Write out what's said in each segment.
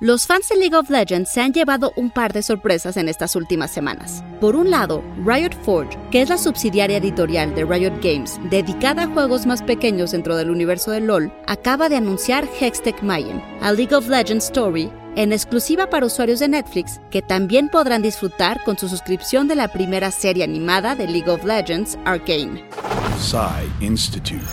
Los fans de League of Legends se han llevado un par de sorpresas en estas últimas semanas. Por un lado, Riot Forge, que es la subsidiaria editorial de Riot Games dedicada a juegos más pequeños dentro del universo de LoL, acaba de anunciar Hextech Mayhem, a League of Legends Story en exclusiva para usuarios de Netflix, que también podrán disfrutar con su suscripción de la primera serie animada de League of Legends, Arcane. Institute.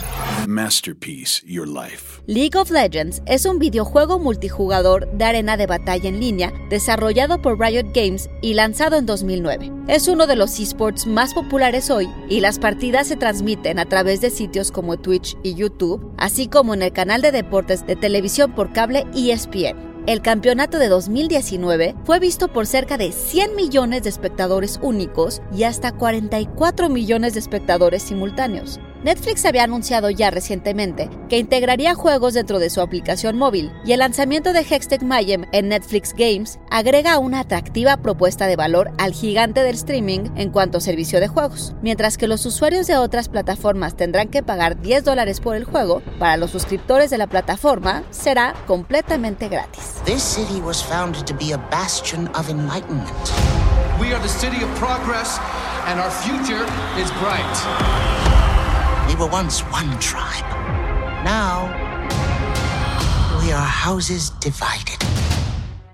Masterpiece Your Life. League of Legends es un videojuego multijugador de arena de batalla en línea desarrollado por Riot Games y lanzado en 2009. Es uno de los esports más populares hoy y las partidas se transmiten a través de sitios como Twitch y YouTube, así como en el canal de deportes de televisión por cable ESPN. El campeonato de 2019 fue visto por cerca de 100 millones de espectadores únicos y hasta 44 millones de espectadores simultáneos. Netflix había anunciado ya recientemente que integraría juegos dentro de su aplicación móvil y el lanzamiento de Hextech Mayhem en Netflix Games agrega una atractiva propuesta de valor al gigante del streaming en cuanto a servicio de juegos, mientras que los usuarios de otras plataformas tendrán que pagar 10 dólares por el juego, para los suscriptores de la plataforma será completamente gratis. This city was founded to be a bastion of enlightenment. We are the city of progress and our future is bright. We were once one tribe. Now, we are houses divided.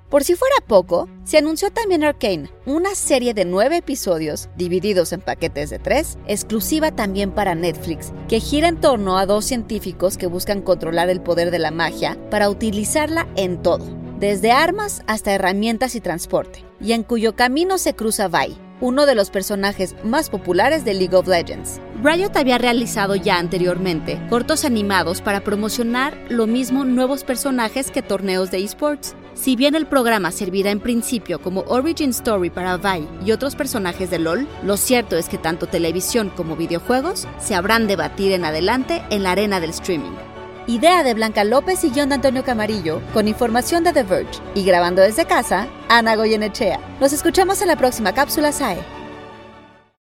Por si fuera poco, se anunció también Arcane, una serie de nueve episodios divididos en paquetes de tres, exclusiva también para Netflix, que gira en torno a dos científicos que buscan controlar el poder de la magia para utilizarla en todo, desde armas hasta herramientas y transporte, y en cuyo camino se cruza Vi, uno de los personajes más populares de League of Legends. Riot había realizado ya anteriormente cortos animados para promocionar lo mismo nuevos personajes que torneos de esports. Si bien el programa servirá en principio como origin story para Vi y otros personajes de LoL, lo cierto es que tanto televisión como videojuegos se habrán de batir en adelante en la arena del streaming. Idea de Blanca López y John de Antonio Camarillo, con información de The Verge. Y grabando desde casa, Ana Goyenechea. Nos escuchamos en la próxima cápsula SAE.